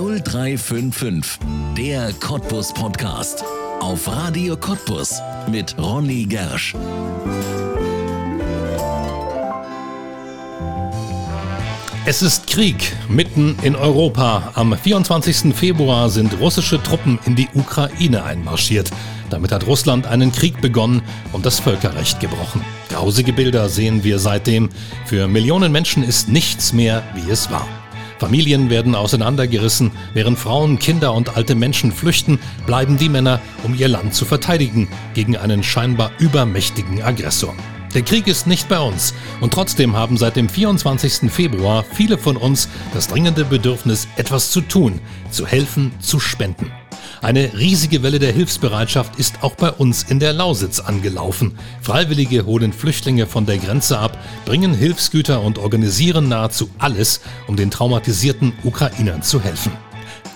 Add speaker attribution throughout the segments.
Speaker 1: 0355, der Cottbus Podcast. Auf Radio Cottbus mit Ronny Gersch.
Speaker 2: Es ist Krieg mitten in Europa. Am 24. Februar sind russische Truppen in die Ukraine einmarschiert. Damit hat Russland einen Krieg begonnen und das Völkerrecht gebrochen. Grausige Bilder sehen wir seitdem. Für Millionen Menschen ist nichts mehr, wie es war. Familien werden auseinandergerissen, während Frauen, Kinder und alte Menschen flüchten, bleiben die Männer, um ihr Land zu verteidigen gegen einen scheinbar übermächtigen Aggressor. Der Krieg ist nicht bei uns und trotzdem haben seit dem 24. Februar viele von uns das dringende Bedürfnis, etwas zu tun, zu helfen, zu spenden. Eine riesige Welle der Hilfsbereitschaft ist auch bei uns in der Lausitz angelaufen. Freiwillige holen Flüchtlinge von der Grenze ab, bringen Hilfsgüter und organisieren nahezu alles, um den traumatisierten Ukrainern zu helfen.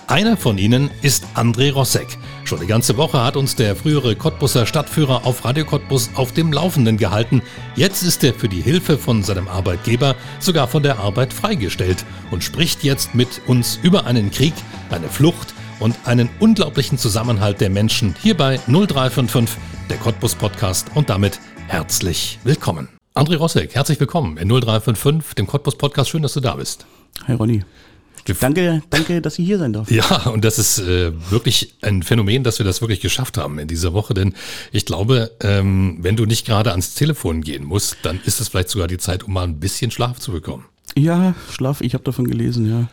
Speaker 2: Einer von ihnen ist André Rossek. Schon die ganze Woche hat uns der frühere Cottbusser Stadtführer auf Radio Cottbus auf dem Laufenden gehalten. Jetzt ist er für die Hilfe von seinem Arbeitgeber sogar von der Arbeit freigestellt und spricht jetzt mit uns über einen Krieg, eine Flucht und einen unglaublichen Zusammenhalt der Menschen hier bei 0355, der Cottbus Podcast und damit herzlich willkommen. André Rossek, herzlich willkommen in 0355, dem Cottbus Podcast. Schön, dass du da bist.
Speaker 3: Hi Ronny. Danke, danke, dass ich hier sein darf.
Speaker 2: Ja, und das ist äh, wirklich ein Phänomen, dass wir das wirklich geschafft haben in dieser Woche. Denn ich glaube, ähm, wenn du nicht gerade ans Telefon gehen musst, dann ist es vielleicht sogar die Zeit, um mal ein bisschen Schlaf zu bekommen.
Speaker 3: Ja, Schlaf, ich habe davon gelesen, ja.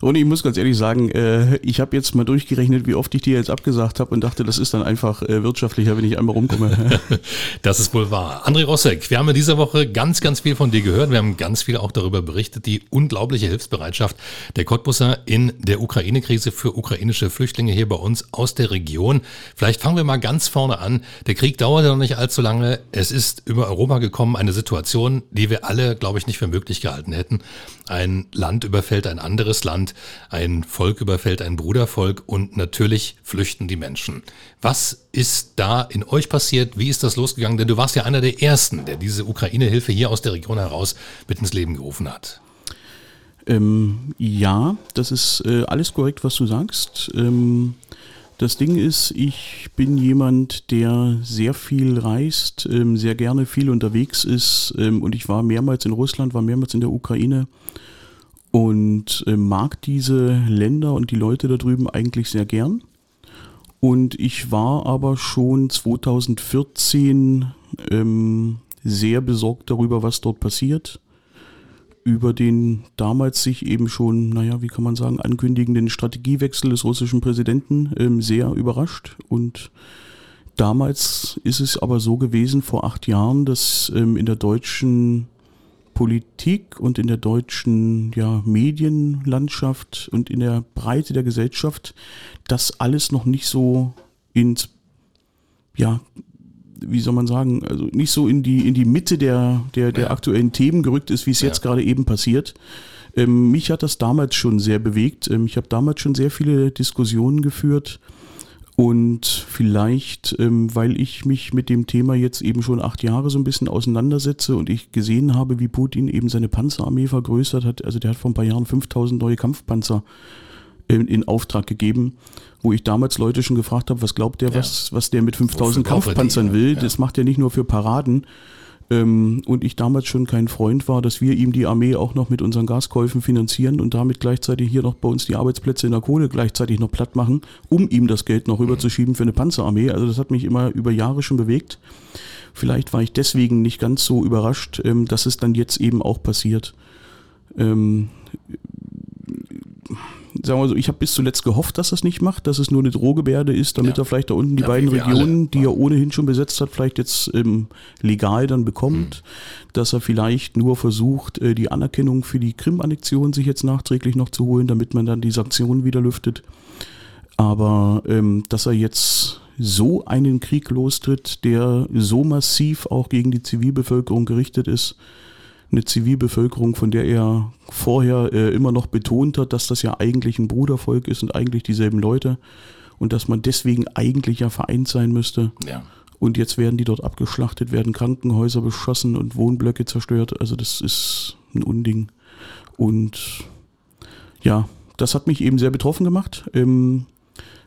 Speaker 3: Und ich muss ganz ehrlich sagen, äh, ich habe jetzt mal durchgerechnet, wie oft ich dir jetzt abgesagt habe und dachte, das ist dann einfach äh, wirtschaftlicher, wenn ich einmal rumkomme.
Speaker 2: das ist wohl wahr. André Rossek, wir haben in dieser Woche ganz, ganz viel von dir gehört. Wir haben ganz viel auch darüber berichtet, die unglaubliche Hilfsbereitschaft der Cottbusser in der Ukraine-Krise für ukrainische Flüchtlinge hier bei uns aus der Region. Vielleicht fangen wir mal ganz vorne an. Der Krieg dauerte noch nicht allzu lange. Es ist über Europa gekommen, eine Situation, die wir alle, glaube ich, nicht für möglich gehalten hätten. Ein Land überfällt ein anderes anderes Land, ein Volk überfällt ein Brudervolk und natürlich flüchten die Menschen. Was ist da in euch passiert? Wie ist das losgegangen? Denn du warst ja einer der Ersten, der diese Ukraine-Hilfe hier aus der Region heraus mit ins Leben gerufen hat.
Speaker 3: Ähm, ja, das ist äh, alles korrekt, was du sagst. Ähm, das Ding ist, ich bin jemand, der sehr viel reist, ähm, sehr gerne viel unterwegs ist ähm, und ich war mehrmals in Russland, war mehrmals in der Ukraine und äh, mag diese Länder und die Leute da drüben eigentlich sehr gern. Und ich war aber schon 2014 ähm, sehr besorgt darüber, was dort passiert. Über den damals sich eben schon, naja, wie kann man sagen, ankündigenden Strategiewechsel des russischen Präsidenten ähm, sehr überrascht. Und damals ist es aber so gewesen, vor acht Jahren, dass ähm, in der deutschen Politik und in der deutschen ja, Medienlandschaft und in der Breite der Gesellschaft das alles noch nicht so ins, ja, wie soll man sagen, also nicht so in die, in die Mitte der, der, der ja. aktuellen Themen gerückt ist, wie es ja. jetzt gerade eben passiert. Ähm, mich hat das damals schon sehr bewegt. Ähm, ich habe damals schon sehr viele Diskussionen geführt und vielleicht, ähm, weil ich mich mit dem Thema jetzt eben schon acht Jahre so ein bisschen auseinandersetze und ich gesehen habe, wie Putin eben seine Panzerarmee vergrößert hat. Also der hat vor ein paar Jahren 5000 neue Kampfpanzer in, in Auftrag gegeben, wo ich damals Leute schon gefragt habe, was glaubt der, ja. was, was der mit 5000 Kampfpanzern will. Ja. Das macht er nicht nur für Paraden, ähm, und ich damals schon kein Freund war, dass wir ihm die Armee auch noch mit unseren Gaskäufen finanzieren und damit gleichzeitig hier noch bei uns die Arbeitsplätze in der Kohle gleichzeitig noch platt machen, um ihm das Geld noch rüberzuschieben für eine Panzerarmee. Also das hat mich immer über Jahre schon bewegt. Vielleicht war ich deswegen nicht ganz so überrascht, ähm, dass es dann jetzt eben auch passiert. Ähm, sagen wir so, ich habe bis zuletzt gehofft, dass das nicht macht, dass es nur eine Drohgebärde ist, damit ja. er vielleicht da unten die ja, beiden Regionen, die er ohnehin schon besetzt hat, vielleicht jetzt ähm, legal dann bekommt, mhm. dass er vielleicht nur versucht, äh, die Anerkennung für die Krim-Annexion sich jetzt nachträglich noch zu holen, damit man dann die Sanktionen wieder lüftet. Aber ähm, dass er jetzt so einen Krieg lostritt, der so massiv auch gegen die Zivilbevölkerung gerichtet ist, eine Zivilbevölkerung, von der er vorher äh, immer noch betont hat, dass das ja eigentlich ein Brudervolk ist und eigentlich dieselben Leute und dass man deswegen eigentlich ja vereint sein müsste. Ja. Und jetzt werden die dort abgeschlachtet, werden Krankenhäuser beschossen und Wohnblöcke zerstört. Also das ist ein Unding. Und ja, das hat mich eben sehr betroffen gemacht. Ähm,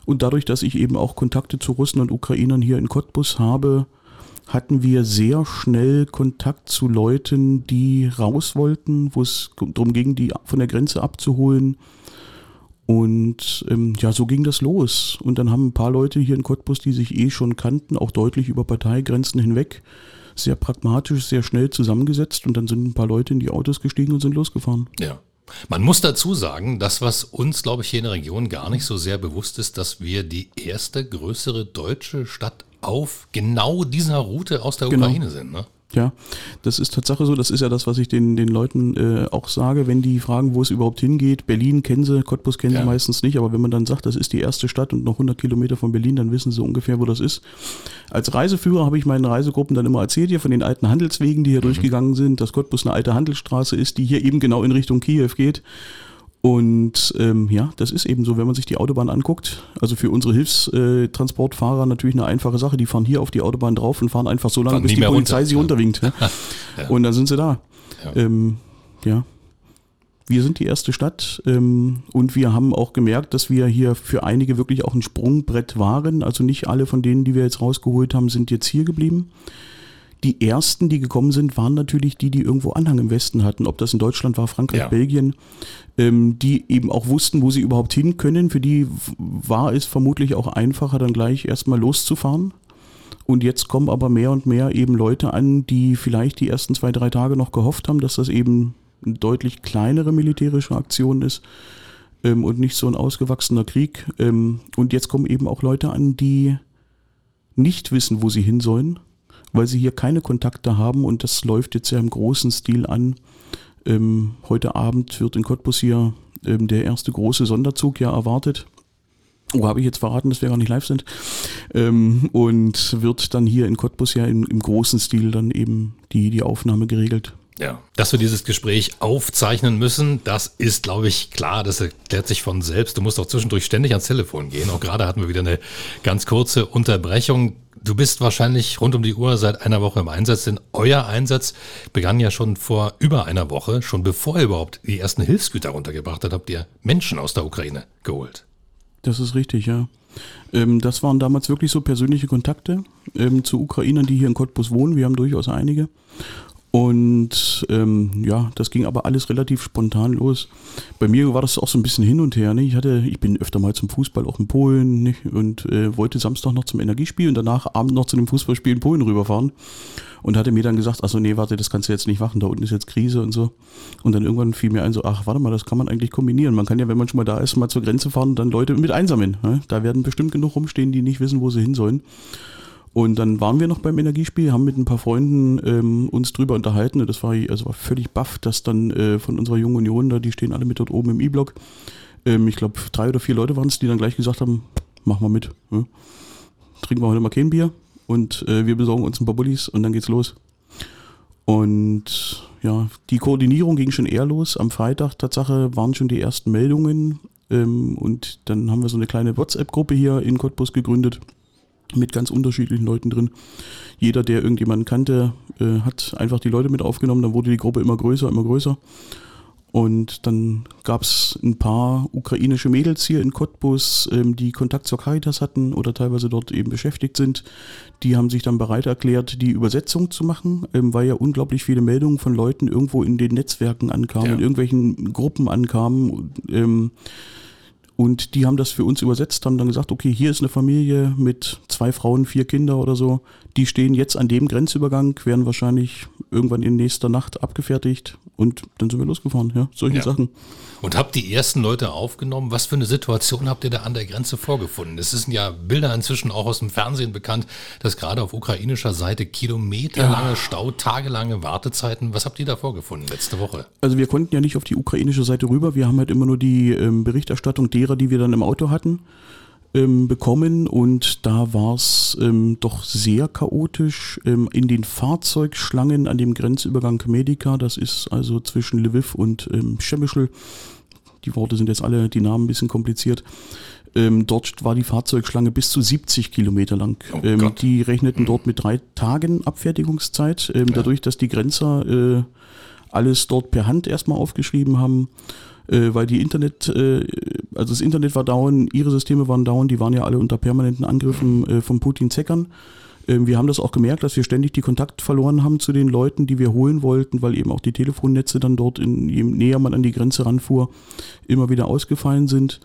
Speaker 3: und dadurch, dass ich eben auch Kontakte zu Russen und Ukrainern hier in Cottbus habe, hatten wir sehr schnell Kontakt zu Leuten, die raus wollten, wo es darum ging, die von der Grenze abzuholen. Und ähm, ja, so ging das los. Und dann haben ein paar Leute hier in Cottbus, die sich eh schon kannten, auch deutlich über Parteigrenzen hinweg, sehr pragmatisch, sehr schnell zusammengesetzt. Und dann sind ein paar Leute in die Autos gestiegen und sind losgefahren.
Speaker 2: Ja. Man muss dazu sagen, das, was uns, glaube ich, hier in der Region gar nicht so sehr bewusst ist, dass wir die erste größere deutsche Stadt auf genau dieser Route aus der genau. Ukraine sind. Ne?
Speaker 3: Ja, das ist Tatsache so. Das ist ja das, was ich den, den Leuten äh, auch sage, wenn die fragen, wo es überhaupt hingeht. Berlin kennen sie, Cottbus kennen ja. sie meistens nicht, aber wenn man dann sagt, das ist die erste Stadt und noch 100 Kilometer von Berlin, dann wissen sie ungefähr, wo das ist. Als Reiseführer habe ich meinen Reisegruppen dann immer erzählt hier von den alten Handelswegen, die hier mhm. durchgegangen sind, dass Cottbus eine alte Handelsstraße ist, die hier eben genau in Richtung Kiew geht. Und ähm, ja, das ist eben so, wenn man sich die Autobahn anguckt. Also für unsere Hilfstransportfahrer natürlich eine einfache Sache. Die fahren hier auf die Autobahn drauf und fahren einfach so lange, bis die Polizei runter. sie runterwinkt. Ne? ja. Und dann sind sie da. Ja. Ähm, ja. Wir sind die erste Stadt ähm, und wir haben auch gemerkt, dass wir hier für einige wirklich auch ein Sprungbrett waren. Also nicht alle von denen, die wir jetzt rausgeholt haben, sind jetzt hier geblieben. Die ersten, die gekommen sind, waren natürlich die, die irgendwo Anhang im Westen hatten. Ob das in Deutschland war, Frankreich, ja. Belgien, ähm, die eben auch wussten, wo sie überhaupt hin können. Für die war es vermutlich auch einfacher, dann gleich erstmal loszufahren. Und jetzt kommen aber mehr und mehr eben Leute an, die vielleicht die ersten zwei, drei Tage noch gehofft haben, dass das eben eine deutlich kleinere militärische Aktion ist ähm, und nicht so ein ausgewachsener Krieg. Ähm, und jetzt kommen eben auch Leute an, die nicht wissen, wo sie hin sollen weil sie hier keine Kontakte haben und das läuft jetzt ja im großen Stil an. Ähm, heute Abend wird in Cottbus hier ähm, der erste große Sonderzug ja erwartet. Oh, habe ich jetzt verraten, dass wir gar nicht live sind. Ähm, und wird dann hier in Cottbus ja im, im großen Stil dann eben die, die Aufnahme geregelt.
Speaker 2: Ja, dass wir dieses Gespräch aufzeichnen müssen, das ist, glaube ich, klar. Das erklärt sich von selbst. Du musst auch zwischendurch ständig ans Telefon gehen. Auch gerade hatten wir wieder eine ganz kurze Unterbrechung. Du bist wahrscheinlich rund um die Uhr seit einer Woche im Einsatz, denn euer Einsatz begann ja schon vor über einer Woche, schon bevor ihr überhaupt die ersten Hilfsgüter runtergebracht habt, habt ihr Menschen aus der Ukraine geholt.
Speaker 3: Das ist richtig, ja. Ähm, das waren damals wirklich so persönliche Kontakte ähm, zu Ukrainern, die hier in Cottbus wohnen. Wir haben durchaus einige. Und ähm, ja, das ging aber alles relativ spontan los. Bei mir war das auch so ein bisschen hin und her. Ne? Ich hatte, ich bin öfter mal zum Fußball auch in Polen nicht? und äh, wollte Samstag noch zum Energiespiel und danach Abend noch zu dem Fußballspiel in Polen rüberfahren. Und hatte mir dann gesagt, achso, nee, warte, das kannst du jetzt nicht machen, da unten ist jetzt Krise und so. Und dann irgendwann fiel mir ein, so, ach, warte mal, das kann man eigentlich kombinieren. Man kann ja, wenn man schon mal da ist, mal zur Grenze fahren und dann Leute mit einsammeln. Ne? Da werden bestimmt genug rumstehen, die nicht wissen, wo sie hin sollen. Und dann waren wir noch beim Energiespiel, haben mit ein paar Freunden ähm, uns drüber unterhalten. Das war, also war völlig baff, dass dann äh, von unserer Jungen Union, da, die stehen alle mit dort oben im E-Block. Ähm, ich glaube, drei oder vier Leute waren es, die dann gleich gesagt haben, mach mal mit. Ja. Trinken wir heute mal kein Bier und äh, wir besorgen uns ein paar Bullis und dann geht's los. Und ja, die Koordinierung ging schon eher los. Am Freitag, Tatsache, waren schon die ersten Meldungen. Ähm, und dann haben wir so eine kleine WhatsApp-Gruppe hier in Cottbus gegründet mit ganz unterschiedlichen Leuten drin. Jeder, der irgendjemanden kannte, äh, hat einfach die Leute mit aufgenommen. Dann wurde die Gruppe immer größer, immer größer. Und dann gab es ein paar ukrainische Mädels hier in Cottbus, ähm, die Kontakt zur Caritas hatten oder teilweise dort eben beschäftigt sind. Die haben sich dann bereit erklärt, die Übersetzung zu machen, ähm, weil ja unglaublich viele Meldungen von Leuten irgendwo in den Netzwerken ankamen, ja. in irgendwelchen Gruppen ankamen. Ähm, und die haben das für uns übersetzt, haben dann gesagt, okay, hier ist eine Familie mit zwei Frauen, vier Kinder oder so. Die stehen jetzt an dem Grenzübergang, werden wahrscheinlich irgendwann in nächster Nacht abgefertigt und dann sind wir losgefahren, ja, solche ja. Sachen.
Speaker 2: Und habt die ersten Leute aufgenommen? Was für eine Situation habt ihr da an der Grenze vorgefunden? Es sind ja Bilder inzwischen auch aus dem Fernsehen bekannt, dass gerade auf ukrainischer Seite kilometerlange ja. Stau, tagelange Wartezeiten. Was habt ihr da vorgefunden letzte Woche?
Speaker 3: Also wir konnten ja nicht auf die ukrainische Seite rüber. Wir haben halt immer nur die ähm, Berichterstattung derer, die wir dann im Auto hatten ähm, bekommen und da war es ähm, doch sehr chaotisch. Ähm, in den Fahrzeugschlangen an dem Grenzübergang Medica, das ist also zwischen Lviv und ähm, Schemischl, die Worte sind jetzt alle, die Namen ein bisschen kompliziert. Ähm, dort war die Fahrzeugschlange bis zu 70 Kilometer lang. Oh ähm, die rechneten dort mit drei Tagen Abfertigungszeit. Ähm, ja. Dadurch, dass die Grenzer äh, alles dort per Hand erstmal aufgeschrieben haben, äh, weil die Internet, äh, also das Internet war down, ihre Systeme waren down, die waren ja alle unter permanenten Angriffen äh, von Putin-Zeckern. Ähm, wir haben das auch gemerkt, dass wir ständig die Kontakt verloren haben zu den Leuten, die wir holen wollten, weil eben auch die Telefonnetze dann dort, in, je näher man an die Grenze ranfuhr, immer wieder ausgefallen sind.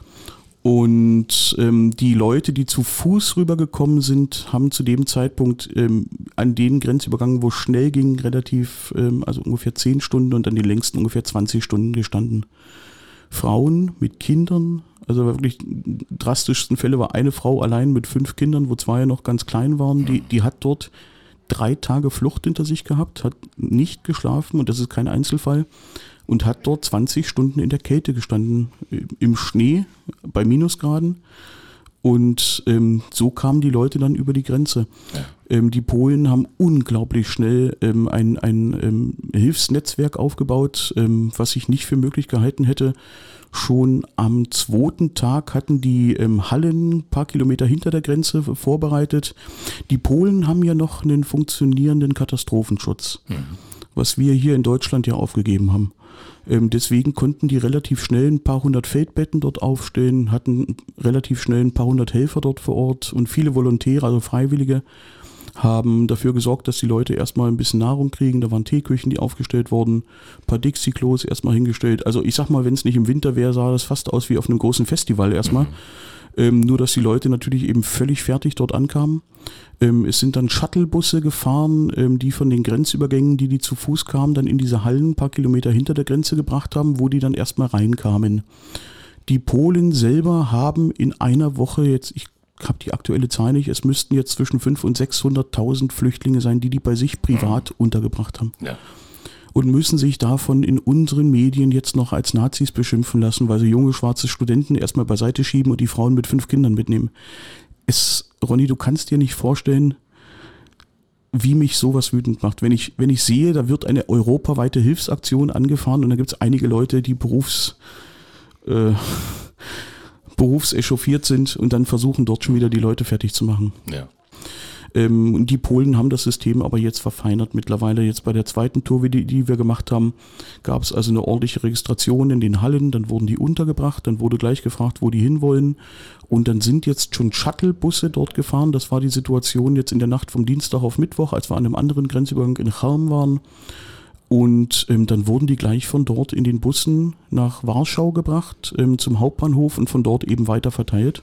Speaker 3: Und ähm, die Leute, die zu Fuß rübergekommen sind, haben zu dem Zeitpunkt ähm, an den Grenzübergang, wo schnell ging, relativ, ähm, also ungefähr 10 Stunden und an den längsten ungefähr 20 Stunden gestanden. Frauen mit Kindern, also wirklich drastischsten Fälle war eine Frau allein mit fünf Kindern, wo zwei noch ganz klein waren, die, die hat dort drei Tage Flucht hinter sich gehabt, hat nicht geschlafen und das ist kein Einzelfall und hat dort 20 Stunden in der Kälte gestanden, im Schnee, bei Minusgraden. Und ähm, so kamen die Leute dann über die Grenze. Ja. Ähm, die Polen haben unglaublich schnell ähm, ein, ein ähm, Hilfsnetzwerk aufgebaut, ähm, was ich nicht für möglich gehalten hätte. Schon am zweiten Tag hatten die ähm, Hallen ein paar Kilometer hinter der Grenze vorbereitet. Die Polen haben ja noch einen funktionierenden Katastrophenschutz, mhm. was wir hier in Deutschland ja aufgegeben haben. Ähm, deswegen konnten die relativ schnell ein paar hundert Feldbetten dort aufstellen, hatten relativ schnell ein paar hundert Helfer dort vor Ort und viele Volontäre, also Freiwillige, haben dafür gesorgt, dass die Leute erstmal ein bisschen Nahrung kriegen. Da waren Teeküchen, die aufgestellt wurden, ein paar Dixie-Klos erstmal hingestellt. Also ich sag mal, wenn es nicht im Winter wäre, sah das fast aus wie auf einem großen Festival erstmal. Mhm. Ähm, nur, dass die Leute natürlich eben völlig fertig dort ankamen. Ähm, es sind dann Shuttlebusse gefahren, ähm, die von den Grenzübergängen, die die zu Fuß kamen, dann in diese Hallen ein paar Kilometer hinter der Grenze gebracht haben, wo die dann erstmal reinkamen. Die Polen selber haben in einer Woche jetzt, ich habe die aktuelle Zahl nicht, es müssten jetzt zwischen 500.000 und 600.000 Flüchtlinge sein, die die bei sich privat mhm. untergebracht haben. Ja und müssen sich davon in unseren Medien jetzt noch als Nazis beschimpfen lassen, weil sie junge schwarze Studenten erstmal beiseite schieben und die Frauen mit fünf Kindern mitnehmen. Es, Ronny, du kannst dir nicht vorstellen, wie mich sowas wütend macht. Wenn ich, wenn ich sehe, da wird eine europaweite Hilfsaktion angefahren und da gibt es einige Leute, die berufs, äh, berufsechauffiert sind und dann versuchen dort schon wieder die Leute fertig zu machen. Ja. Ähm, die Polen haben das System aber jetzt verfeinert. Mittlerweile jetzt bei der zweiten Tour, die, die wir gemacht haben, gab es also eine ordentliche Registration in den Hallen. Dann wurden die untergebracht. Dann wurde gleich gefragt, wo die hinwollen. Und dann sind jetzt schon Shuttlebusse dort gefahren. Das war die Situation jetzt in der Nacht vom Dienstag auf Mittwoch, als wir an einem anderen Grenzübergang in Chalm waren. Und ähm, dann wurden die gleich von dort in den Bussen nach Warschau gebracht, ähm, zum Hauptbahnhof und von dort eben weiter verteilt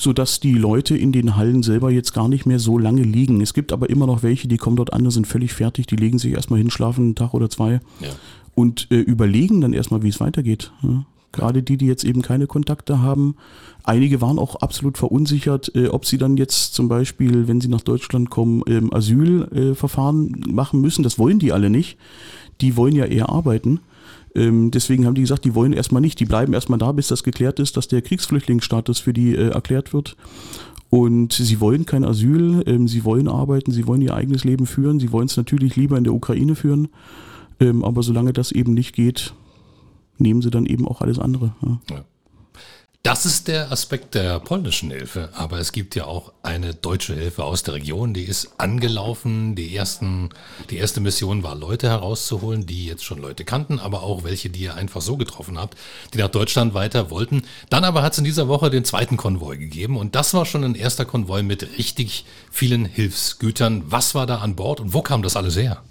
Speaker 3: sodass die Leute in den Hallen selber jetzt gar nicht mehr so lange liegen. Es gibt aber immer noch welche, die kommen dort an, sind völlig fertig, die legen sich erstmal hin, schlafen einen Tag oder zwei ja. und äh, überlegen dann erstmal, wie es weitergeht. Ja. Gerade die, die jetzt eben keine Kontakte haben. Einige waren auch absolut verunsichert, äh, ob sie dann jetzt zum Beispiel, wenn sie nach Deutschland kommen, ähm, Asylverfahren äh, machen müssen. Das wollen die alle nicht. Die wollen ja eher arbeiten. Ähm, deswegen haben die gesagt, die wollen erstmal nicht, die bleiben erstmal da, bis das geklärt ist, dass der Kriegsflüchtlingsstatus für die äh, erklärt wird. Und sie wollen kein Asyl, ähm, sie wollen arbeiten, sie wollen ihr eigenes Leben führen, sie wollen es natürlich lieber in der Ukraine führen. Ähm, aber solange das eben nicht geht, nehmen sie dann eben auch alles andere. Ja. Ja.
Speaker 2: Das ist der Aspekt der polnischen Hilfe, aber es gibt ja auch eine deutsche Hilfe aus der Region, die ist angelaufen. Die ersten, die erste Mission war Leute herauszuholen, die jetzt schon Leute kannten, aber auch welche, die ihr einfach so getroffen habt, die nach Deutschland weiter wollten. Dann aber hat es in dieser Woche den zweiten Konvoi gegeben und das war schon ein erster Konvoi mit richtig vielen Hilfsgütern. Was war da an Bord und wo kam das alles her?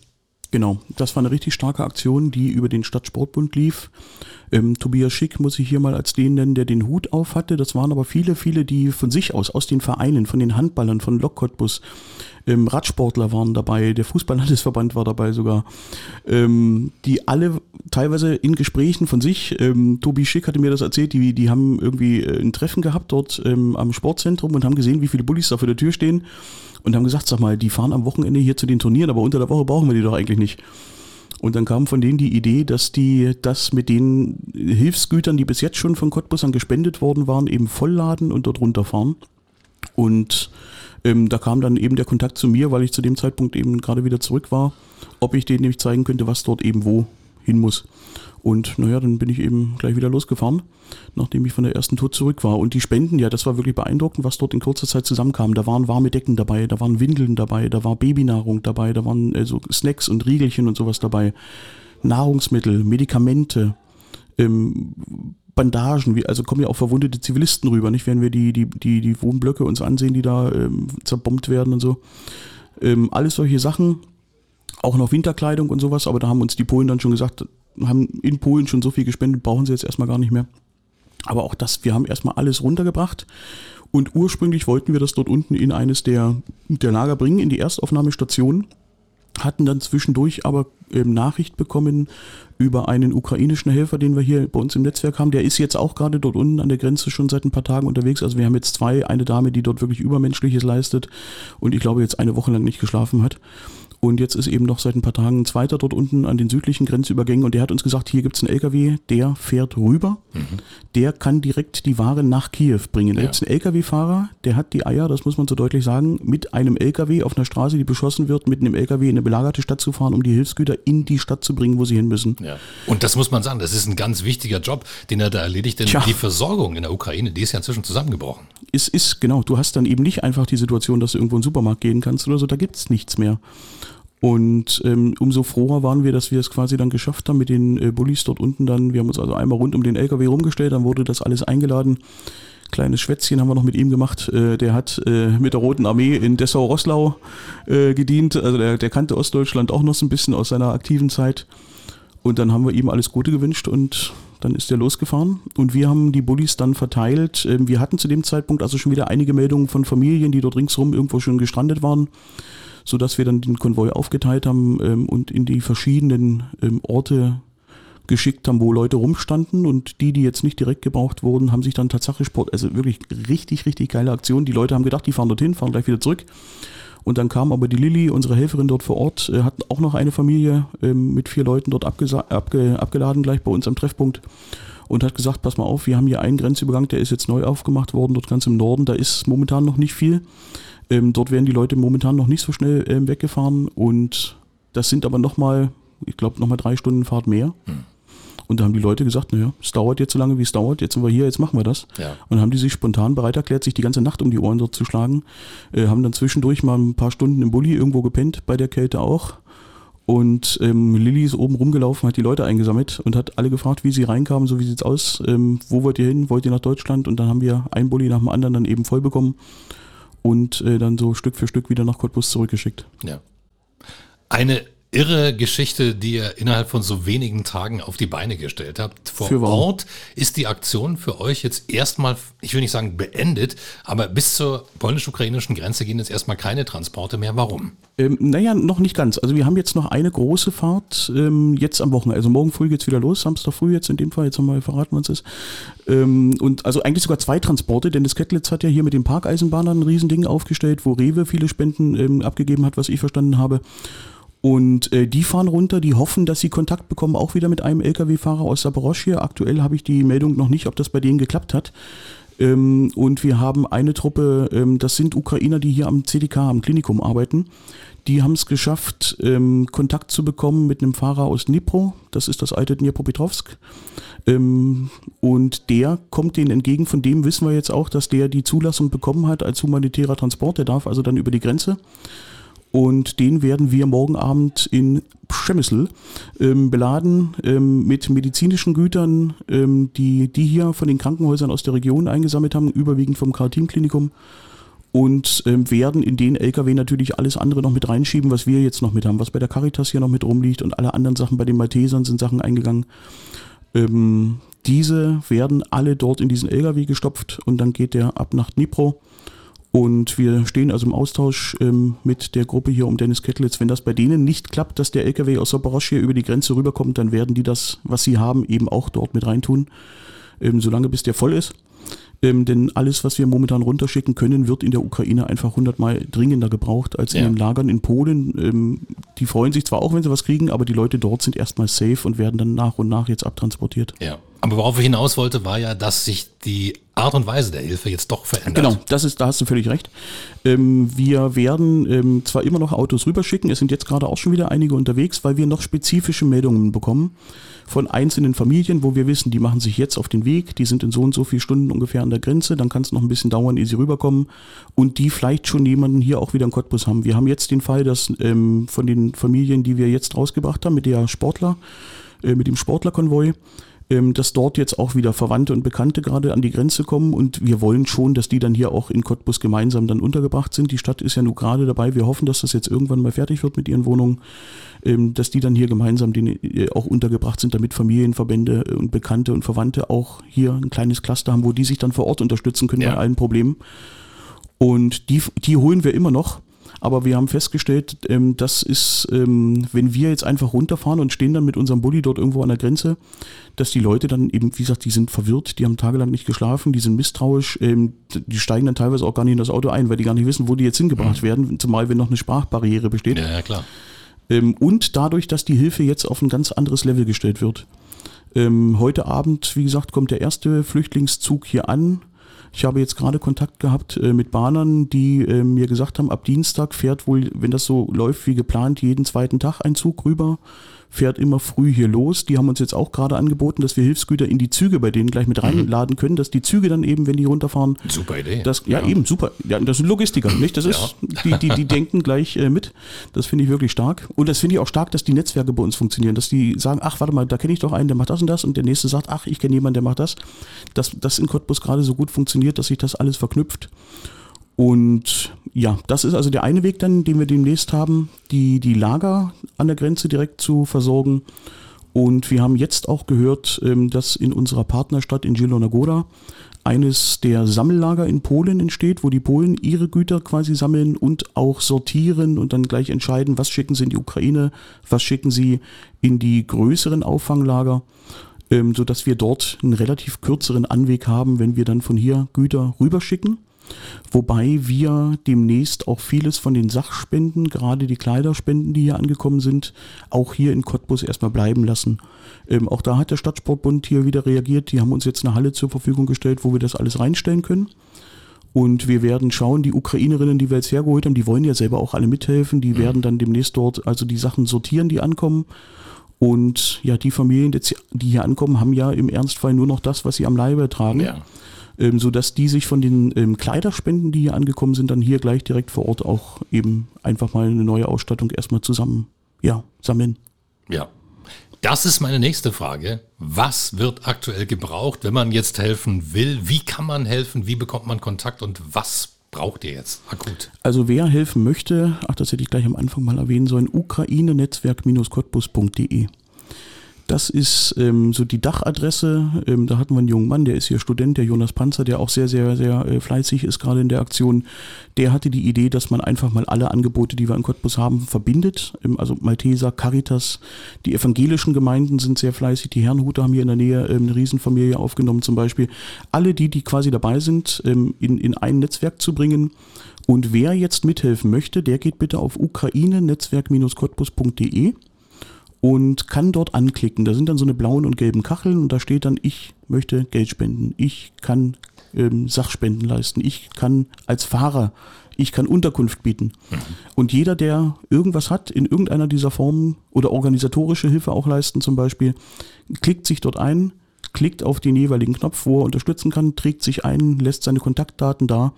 Speaker 3: Genau, das war eine richtig starke Aktion, die über den Stadtsportbund lief. Ähm, Tobias Schick muss ich hier mal als den nennen, der den Hut auf hatte. Das waren aber viele, viele, die von sich aus, aus den Vereinen, von den Handballern, von Lok Cottbus, ähm, Radsportler waren dabei, der Fußballlandesverband war dabei sogar, ähm, die alle teilweise in Gesprächen von sich, ähm, Tobi Schick hatte mir das erzählt, die, die haben irgendwie äh, ein Treffen gehabt dort ähm, am Sportzentrum und haben gesehen, wie viele Bullis da vor der Tür stehen und haben gesagt, sag mal, die fahren am Wochenende hier zu den Turnieren, aber unter der Woche brauchen wir die doch eigentlich nicht. Und dann kam von denen die Idee, dass die das mit den Hilfsgütern, die bis jetzt schon von Cottbusern gespendet worden waren, eben vollladen und dort runterfahren. Und ähm, da kam dann eben der Kontakt zu mir, weil ich zu dem Zeitpunkt eben gerade wieder zurück war, ob ich denen nämlich zeigen könnte, was dort eben wo hin muss. Und naja, dann bin ich eben gleich wieder losgefahren, nachdem ich von der ersten Tour zurück war. Und die Spenden, ja, das war wirklich beeindruckend, was dort in kurzer Zeit zusammenkam. Da waren warme Decken dabei, da waren Windeln dabei, da war Babynahrung dabei, da waren äh, so Snacks und Riegelchen und sowas dabei. Nahrungsmittel, Medikamente, ähm, Bandagen, wie, also kommen ja auch verwundete Zivilisten rüber, nicht? Wenn wir die, die, die, die Wohnblöcke uns ansehen, die da ähm, zerbombt werden und so. Ähm, alles solche Sachen, auch noch Winterkleidung und sowas, aber da haben uns die Polen dann schon gesagt, haben in Polen schon so viel gespendet, brauchen sie jetzt erstmal gar nicht mehr. Aber auch das, wir haben erstmal alles runtergebracht und ursprünglich wollten wir das dort unten in eines der, der Lager bringen, in die Erstaufnahmestation hatten dann zwischendurch aber ähm, Nachricht bekommen über einen ukrainischen Helfer, den wir hier bei uns im Netzwerk haben. Der ist jetzt auch gerade dort unten an der Grenze schon seit ein paar Tagen unterwegs. Also wir haben jetzt zwei, eine Dame, die dort wirklich Übermenschliches leistet und ich glaube jetzt eine Woche lang nicht geschlafen hat. Und jetzt ist eben noch seit ein paar Tagen ein zweiter dort unten an den südlichen Grenzübergängen und der hat uns gesagt, hier gibt es einen LKW, der fährt rüber, mhm. der kann direkt die Ware nach Kiew bringen. Da ja. gibt es einen LKW-Fahrer, der hat die Eier, das muss man so deutlich sagen, mit einem LKW auf einer Straße, die beschossen wird, mit einem LKW in eine belagerte Stadt zu fahren, um die Hilfsgüter in die Stadt zu bringen, wo sie hin müssen.
Speaker 2: Ja. Und das muss man sagen, das ist ein ganz wichtiger Job, den er da erledigt, denn Tja. die Versorgung in der Ukraine, die ist ja inzwischen zusammengebrochen.
Speaker 3: Es ist, genau, du hast dann eben nicht einfach die Situation, dass du irgendwo in den Supermarkt gehen kannst oder so, da gibt es nichts mehr. Und ähm, umso froher waren wir, dass wir es quasi dann geschafft haben mit den äh, Bullis dort unten dann. Wir haben uns also einmal rund um den LKW rumgestellt, dann wurde das alles eingeladen. Kleines Schwätzchen haben wir noch mit ihm gemacht. Äh, der hat äh, mit der Roten Armee in Dessau-Rosslau äh, gedient. Also der, der kannte Ostdeutschland auch noch so ein bisschen aus seiner aktiven Zeit. Und dann haben wir ihm alles Gute gewünscht und dann ist er losgefahren und wir haben die Bullis dann verteilt. Ähm, wir hatten zu dem Zeitpunkt also schon wieder einige Meldungen von Familien, die dort ringsherum irgendwo schon gestrandet waren sodass wir dann den Konvoi aufgeteilt haben ähm, und in die verschiedenen ähm, Orte geschickt haben, wo Leute rumstanden und die, die jetzt nicht direkt gebraucht wurden, haben sich dann tatsächlich Sport, also wirklich richtig, richtig geile Aktion. Die Leute haben gedacht, die fahren dorthin, fahren gleich wieder zurück. Und dann kam aber die Lilly, unsere Helferin dort vor Ort, äh, hat auch noch eine Familie ähm, mit vier Leuten dort abge abgeladen, gleich bei uns am Treffpunkt und hat gesagt, pass mal auf, wir haben hier einen Grenzübergang, der ist jetzt neu aufgemacht worden, dort ganz im Norden, da ist momentan noch nicht viel. Ähm, dort werden die Leute momentan noch nicht so schnell ähm, weggefahren und das sind aber nochmal, ich glaube, nochmal drei Stunden Fahrt mehr. Hm. Und da haben die Leute gesagt, naja, es dauert jetzt so lange, wie es dauert, jetzt sind wir hier, jetzt machen wir das. Ja. Und dann haben die sich spontan bereit erklärt, sich die ganze Nacht um die Ohren dort zu schlagen. Äh, haben dann zwischendurch mal ein paar Stunden im Bulli irgendwo gepennt, bei der Kälte auch. Und ähm, Lilly ist oben rumgelaufen, hat die Leute eingesammelt und hat alle gefragt, wie sie reinkamen, so wie sieht's aus, ähm, wo wollt ihr hin, wollt ihr nach Deutschland? Und dann haben wir ein Bulli nach dem anderen dann eben voll bekommen und äh, dann so Stück für Stück wieder nach Cottbus zurückgeschickt.
Speaker 2: Ja. Eine irre Geschichte, die ihr innerhalb von so wenigen Tagen auf die Beine gestellt habt. Vor für Ort ist die Aktion für euch jetzt erstmal, ich will nicht sagen beendet, aber bis zur polnisch-ukrainischen Grenze gehen jetzt erstmal keine Transporte mehr. Warum?
Speaker 3: Ähm, naja, noch nicht ganz. Also wir haben jetzt noch eine große Fahrt ähm, jetzt am Wochenende. Also morgen früh geht's wieder los, Samstag früh jetzt in dem Fall, jetzt haben wir verraten, was es ist. Ähm, und also eigentlich sogar zwei Transporte, denn das Kettlitz hat ja hier mit den Parkeisenbahnern ein Riesending aufgestellt, wo Rewe viele Spenden ähm, abgegeben hat, was ich verstanden habe. Und äh, die fahren runter, die hoffen, dass sie Kontakt bekommen, auch wieder mit einem Lkw-Fahrer aus Saporoschje. Aktuell habe ich die Meldung noch nicht, ob das bei denen geklappt hat. Ähm, und wir haben eine Truppe, ähm, das sind Ukrainer, die hier am CDK, am Klinikum arbeiten. Die haben es geschafft, ähm, Kontakt zu bekommen mit einem Fahrer aus Dnipro. Das ist das alte Dnipropetrovsk. Ähm, und der kommt denen entgegen. Von dem wissen wir jetzt auch, dass der die Zulassung bekommen hat als humanitärer Transport. Der darf also dann über die Grenze. Und den werden wir morgen Abend in Przemysl ähm, beladen ähm, mit medizinischen Gütern, ähm, die die hier von den Krankenhäusern aus der Region eingesammelt haben, überwiegend vom Karl-Team-Klinikum. Und ähm, werden in den LKW natürlich alles andere noch mit reinschieben, was wir jetzt noch mit haben, was bei der Caritas hier noch mit rumliegt und alle anderen Sachen. Bei den Maltesern sind Sachen eingegangen. Ähm, diese werden alle dort in diesen LKW gestopft und dann geht der ab nach Dnipro und wir stehen also im Austausch ähm, mit der Gruppe hier um Dennis Kettlitz. Wenn das bei denen nicht klappt, dass der LKW aus Soborosch hier über die Grenze rüberkommt, dann werden die das, was sie haben, eben auch dort mit reintun, ähm, solange bis der voll ist. Ähm, denn alles, was wir momentan runterschicken können, wird in der Ukraine einfach hundertmal dringender gebraucht als ja. in den Lagern in Polen. Ähm, die freuen sich zwar auch, wenn sie was kriegen, aber die Leute dort sind erstmal safe und werden dann nach und nach jetzt abtransportiert.
Speaker 2: Ja. Aber worauf ich hinaus wollte, war ja, dass sich die Art und Weise der Hilfe jetzt doch verändert.
Speaker 3: Genau, das ist, da hast du völlig recht. Ähm, wir werden ähm, zwar immer noch Autos rüberschicken, es sind jetzt gerade auch schon wieder einige unterwegs, weil wir noch spezifische Meldungen bekommen von einzelnen Familien, wo wir wissen, die machen sich jetzt auf den Weg, die sind in so und so vielen Stunden ungefähr an der Grenze, dann kann es noch ein bisschen dauern, ehe sie rüberkommen und die vielleicht schon jemanden hier auch wieder in Cottbus haben. Wir haben jetzt den Fall, dass ähm, von den Familien, die wir jetzt rausgebracht haben, mit der Sportler, äh, mit dem Sportlerkonvoi, ähm, dass dort jetzt auch wieder Verwandte und Bekannte gerade an die Grenze kommen und wir wollen schon, dass die dann hier auch in Cottbus gemeinsam dann untergebracht sind. Die Stadt ist ja nun gerade dabei. Wir hoffen, dass das jetzt irgendwann mal fertig wird mit ihren Wohnungen, ähm, dass die dann hier gemeinsam den, äh, auch untergebracht sind, damit Familienverbände und Bekannte und Verwandte auch hier ein kleines Cluster haben, wo die sich dann vor Ort unterstützen können ja. bei allen Problemen. Und die, die holen wir immer noch. Aber wir haben festgestellt, ähm, das ist, ähm, wenn wir jetzt einfach runterfahren und stehen dann mit unserem Bulli dort irgendwo an der Grenze, dass die Leute dann eben, wie gesagt, die sind verwirrt, die haben tagelang nicht geschlafen, die sind misstrauisch, ähm, die steigen dann teilweise auch gar nicht in das Auto ein, weil die gar nicht wissen, wo die jetzt hingebracht mhm. werden, zumal wenn noch eine Sprachbarriere besteht.
Speaker 2: Ja, ja klar.
Speaker 3: Ähm, und dadurch, dass die Hilfe jetzt auf ein ganz anderes Level gestellt wird. Ähm, heute Abend, wie gesagt, kommt der erste Flüchtlingszug hier an ich habe jetzt gerade Kontakt gehabt äh, mit Bahnern, die äh, mir gesagt haben, ab Dienstag fährt wohl, wenn das so läuft wie geplant, jeden zweiten Tag ein Zug rüber fährt immer früh hier los. Die haben uns jetzt auch gerade angeboten, dass wir Hilfsgüter in die Züge bei denen gleich mit mhm. reinladen können, dass die Züge dann eben, wenn die runterfahren.
Speaker 2: Super Idee.
Speaker 3: Das, ja, ja, eben, super. Ja, das sind Logistiker, nicht? Das ist, ja. die, die, die denken gleich äh, mit. Das finde ich wirklich stark. Und das finde ich auch stark, dass die Netzwerke bei uns funktionieren, dass die sagen, ach, warte mal, da kenne ich doch einen, der macht das und das und der nächste sagt, ach, ich kenne jemanden, der macht das. Dass das in Cottbus gerade so gut funktioniert, dass sich das alles verknüpft. Und ja, das ist also der eine Weg dann, den wir demnächst haben, die, die Lager an der Grenze direkt zu versorgen. Und wir haben jetzt auch gehört, ähm, dass in unserer Partnerstadt in Zielona eines der Sammellager in Polen entsteht, wo die Polen ihre Güter quasi sammeln und auch sortieren und dann gleich entscheiden, was schicken sie in die Ukraine, was schicken sie in die größeren Auffanglager, ähm, sodass wir dort einen relativ kürzeren Anweg haben, wenn wir dann von hier Güter rüberschicken. Wobei wir demnächst auch vieles von den Sachspenden, gerade die Kleiderspenden, die hier angekommen sind, auch hier in Cottbus erstmal bleiben lassen. Ähm, auch da hat der Stadtsportbund hier wieder reagiert. Die haben uns jetzt eine Halle zur Verfügung gestellt, wo wir das alles reinstellen können. Und wir werden schauen, die Ukrainerinnen, die wir jetzt hergeholt haben, die wollen ja selber auch alle mithelfen. Die werden dann demnächst dort also die Sachen sortieren, die ankommen. Und ja, die Familien, die hier ankommen, haben ja im Ernstfall nur noch das, was sie am Leibe tragen. Ja ähm, sodass die sich von den ähm, Kleiderspenden, die hier angekommen sind, dann hier gleich direkt vor Ort auch eben einfach mal eine neue Ausstattung erstmal zusammen ja, sammeln.
Speaker 2: Ja. Das ist meine nächste Frage. Was wird aktuell gebraucht, wenn man jetzt helfen will? Wie kann man helfen? Wie bekommt man Kontakt und was braucht ihr jetzt akut?
Speaker 3: Also wer helfen möchte, ach, das hätte ich gleich am Anfang mal erwähnen sollen, ukrainenetzwerk-cottbus.de. Das ist ähm, so die Dachadresse. Ähm, da hatten wir einen jungen Mann, der ist hier Student, der Jonas Panzer, der auch sehr, sehr, sehr äh, fleißig ist gerade in der Aktion. Der hatte die Idee, dass man einfach mal alle Angebote, die wir in Cottbus haben, verbindet. Ähm, also Malteser, Caritas, die evangelischen Gemeinden sind sehr fleißig. Die Herrenhuter haben hier in der Nähe ähm, eine Riesenfamilie aufgenommen zum Beispiel. Alle die, die quasi dabei sind, ähm, in, in ein Netzwerk zu bringen. Und wer jetzt mithelfen möchte, der geht bitte auf ukraine-netzwerk-cottbus.de und kann dort anklicken. Da sind dann so eine blauen und gelben Kacheln und da steht dann, ich möchte Geld spenden, ich kann ähm, Sachspenden leisten, ich kann als Fahrer, ich kann Unterkunft bieten. Mhm. Und jeder, der irgendwas hat in irgendeiner dieser Formen oder organisatorische Hilfe auch leisten zum Beispiel, klickt sich dort ein, klickt auf den jeweiligen Knopf, wo er unterstützen kann, trägt sich ein, lässt seine Kontaktdaten da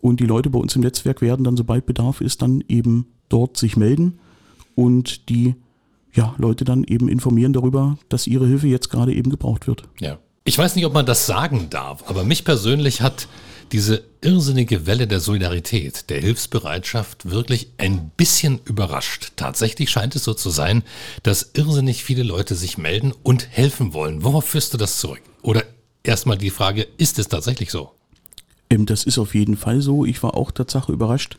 Speaker 3: und die Leute bei uns im Netzwerk werden dann, sobald Bedarf ist, dann eben dort sich melden und die ja, Leute dann eben informieren darüber, dass ihre Hilfe jetzt gerade eben gebraucht wird.
Speaker 2: Ja. Ich weiß nicht, ob man das sagen darf, aber mich persönlich hat diese irrsinnige Welle der Solidarität, der Hilfsbereitschaft wirklich ein bisschen überrascht. Tatsächlich scheint es so zu sein, dass irrsinnig viele Leute sich melden und helfen wollen. Worauf führst du das zurück? Oder erstmal die Frage, ist es tatsächlich so?
Speaker 3: Ähm, das ist auf jeden Fall so. Ich war auch tatsächlich überrascht.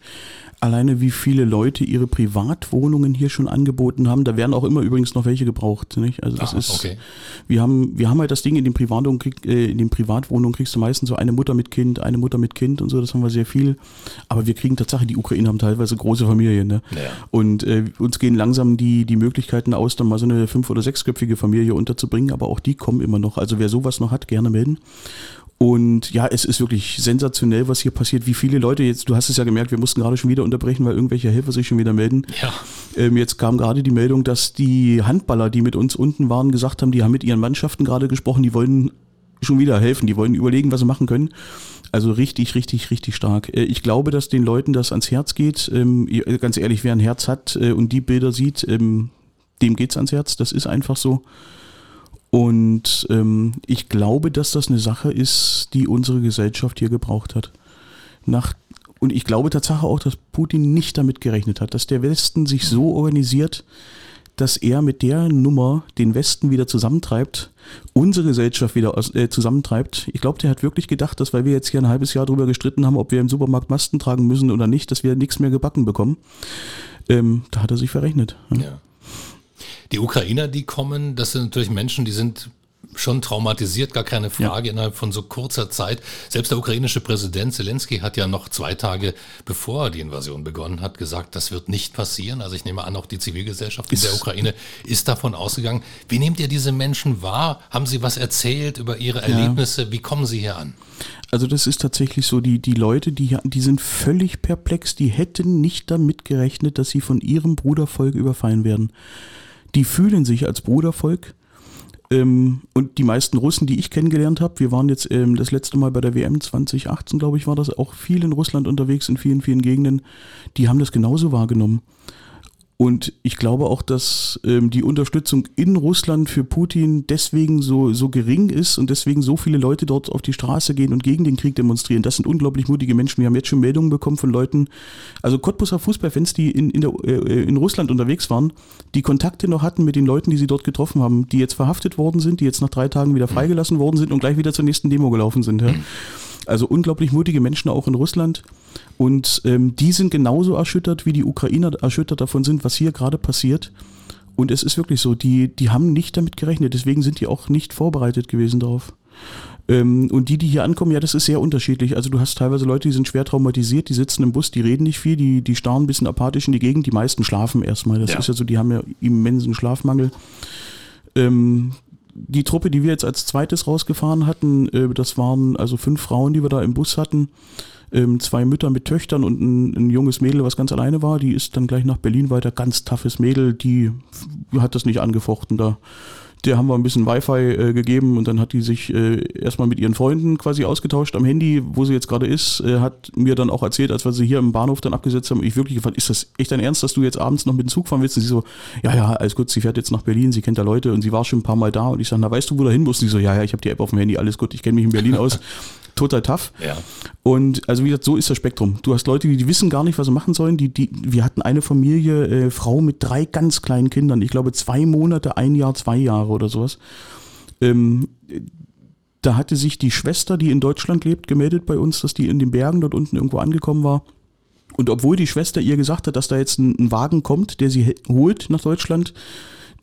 Speaker 3: Alleine wie viele Leute ihre Privatwohnungen hier schon angeboten haben. Da werden auch immer übrigens noch welche gebraucht. Nicht? Also das
Speaker 2: Ah,
Speaker 3: ist,
Speaker 2: okay.
Speaker 3: wir haben, wir haben halt das Ding in den Privatwohnungen, krieg, äh, in den Privatwohnungen kriegst du meistens so eine Mutter mit Kind, eine Mutter mit Kind und so. Das haben wir sehr viel. Aber wir kriegen tatsächlich, die Ukrainer haben teilweise große Familien. Ne?
Speaker 2: Ja.
Speaker 3: Und äh, uns gehen langsam die, die Möglichkeiten aus, dann mal so eine fünf- oder sechsköpfige Familie unterzubringen. Aber auch die kommen immer noch. Also wer sowas noch hat, gerne melden. Und ja, es ist wirklich sensationell, was hier passiert. Wie viele Leute jetzt, du hast es ja gemerkt, wir mussten gerade schon wieder unterbrechen, weil irgendwelche Helfer sich schon wieder melden.
Speaker 2: Ja.
Speaker 3: Ähm, jetzt kam gerade die Meldung, dass die Handballer, die mit uns unten waren, gesagt haben, die haben mit ihren Mannschaften gerade gesprochen, die wollen schon wieder helfen, die wollen überlegen, was sie machen können. Also richtig, richtig, richtig stark. Äh, Ich glaube, dass den Leuten das ans Herz geht. Ähm, Ganz ehrlich, wer ein Herz hat äh, und die Bilder sieht, ähm, dem geht's ans Herz. Das ist einfach so. Und ähm, ich glaube, dass das eine Sache ist, die unsere Gesellschaft hier gebraucht hat. Nach, und ich glaube tatsächlich auch, dass Putin nicht damit gerechnet hat, dass der Westen sich so organisiert, dass er mit der Nummer den Westen wieder zusammentreibt, unsere Gesellschaft wieder aus, äh, zusammentreibt. Ich glaube, der hat wirklich gedacht, dass weil wir jetzt hier ein halbes Jahr drüber gestritten haben, ob wir im Supermarkt Masken tragen müssen oder nicht, dass wir nichts mehr gebacken bekommen. Ähm, da hat er sich verrechnet. Ja.
Speaker 2: Ja. Die Ukrainer, die kommen, das sind natürlich Menschen, die sind schon traumatisiert, gar keine Frage, innerhalb von so kurzer Zeit. Selbst der ukrainische Präsident Zelensky hat ja noch zwei Tage bevor die Invasion begonnen hat, gesagt, das wird nicht passieren. Also ich nehme an, auch die Zivilgesellschaft in der Ukraine ist davon ausgegangen. Wie nehmt ihr diese Menschen wahr? Haben sie was erzählt über ihre Erlebnisse? Wie kommen sie hier an?
Speaker 3: Also das ist tatsächlich so, die, die Leute, die, hier- die sind völlig perplex, die hätten nicht damit gerechnet, dass sie von ihrem Brudervolk überfallen werden. Die fühlen sich als Brudervolk. Ähm, und die meisten Russen, die ich kennengelernt habe, wir waren jetzt ähm, das letzte Mal bei der WM 2018, glaube ich, war das auch viel in Russland unterwegs, in vielen, vielen Gegenden, die haben das genauso wahrgenommen. Und ich glaube auch, dass ähm, die Unterstützung in Russland für Putin deswegen so, so gering ist und deswegen so viele Leute dort auf die Straße gehen und gegen den Krieg demonstrieren. Das sind unglaublich mutige Menschen. Wir haben jetzt schon Meldungen bekommen von Leuten, also Cottbuser Fußballfans, die in, in, der, äh, in Russland unterwegs waren, die Kontakte noch hatten mit den Leuten, die sie dort getroffen haben, die jetzt verhaftet worden sind, die jetzt nach drei Tagen wieder freigelassen worden sind und gleich wieder zur nächsten Demo gelaufen sind. Ja. Also unglaublich mutige Menschen auch in Russland. Und ähm, die sind genauso erschüttert, wie die Ukrainer erschüttert davon sind, was hier gerade passiert. Und es ist wirklich so, die, die haben nicht damit gerechnet, deswegen sind die auch nicht vorbereitet gewesen darauf. Ähm, und die, die hier ankommen, ja, das ist sehr unterschiedlich. Also du hast teilweise Leute, die sind schwer traumatisiert, die sitzen im Bus, die reden nicht viel, die, die starren ein bisschen apathisch in die Gegend, die meisten schlafen erstmal. Das
Speaker 2: Ja.
Speaker 3: ist ja so, die haben ja immensen Schlafmangel. Ähm, die Truppe, die wir jetzt als zweites rausgefahren hatten, äh, das waren also fünf Frauen, die wir da im Bus hatten. Ähm, zwei Mütter mit Töchtern und ein, ein junges Mädel, was ganz alleine war. Die ist dann gleich nach Berlin weiter. Ganz toughes Mädel, die hat das nicht angefochten da. Der haben wir ein bisschen Wi-Fi äh, gegeben und dann hat die sich äh, erstmal mit ihren Freunden quasi ausgetauscht am Handy, wo sie jetzt gerade ist. Äh, hat mir dann auch erzählt, als wir sie hier im Bahnhof dann abgesetzt haben, ich wirklich gefragt, ist das echt dein Ernst, dass du jetzt abends noch mit dem Zug fahren willst? Und sie so, ja, ja, alles gut, sie fährt jetzt nach Berlin, sie kennt da Leute und sie war schon ein paar Mal da. Und ich sage, na, weißt du, wo du hin musst? Und sie so, ja, ja, ich habe die App auf dem Handy, alles gut, ich kenne mich in Berlin aus. Total tough.
Speaker 2: Ja.
Speaker 3: Und also wie gesagt, so ist das Spektrum. Du hast Leute, die, die wissen gar nicht, was sie machen sollen. Die, die, wir hatten eine Familie, äh, Frau mit drei ganz kleinen Kindern. Ich glaube zwei Monate, ein Jahr, zwei Jahre oder sowas. Ähm, da hatte sich die Schwester, die in Deutschland lebt, gemeldet bei uns, dass die in den Bergen dort unten irgendwo angekommen war. Und obwohl die Schwester ihr gesagt hat, dass da jetzt ein, ein Wagen kommt, der sie holt nach Deutschland,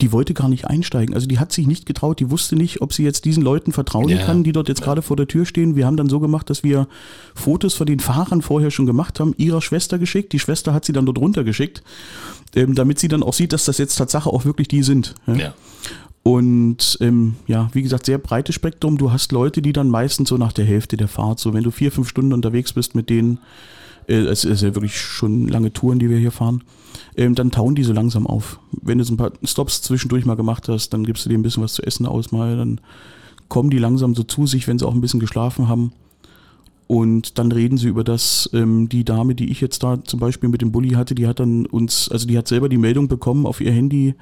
Speaker 3: die wollte gar nicht einsteigen. Also die hat sich nicht getraut, die wusste nicht, ob sie jetzt diesen Leuten vertrauen
Speaker 2: Ja.
Speaker 3: kann, die dort jetzt gerade vor der Tür stehen. Wir haben dann so gemacht, dass wir Fotos von den Fahrern vorher schon gemacht haben, ihrer Schwester geschickt. Die Schwester hat sie dann dort runtergeschickt, ähm, damit sie dann auch sieht, dass das jetzt Tatsache auch wirklich die sind. Ja?
Speaker 2: Ja.
Speaker 3: Und ähm, ja, wie gesagt, sehr breites Spektrum. Du hast Leute, die dann meistens so nach der Hälfte der Fahrt, so wenn du vier, fünf Stunden unterwegs bist mit denen, es ist ja wirklich schon lange Touren, die wir hier fahren, ähm, dann tauen die so langsam auf. Wenn du so ein paar Stops zwischendurch mal gemacht hast, dann gibst du denen ein bisschen was zu essen aus mal, dann kommen die langsam so zu sich, wenn sie auch ein bisschen geschlafen haben. Und dann reden sie über das, ähm, die Dame, die ich jetzt da zum Beispiel mit dem Bulli hatte, die hat dann uns, also die hat selber die Meldung bekommen auf ihr Handy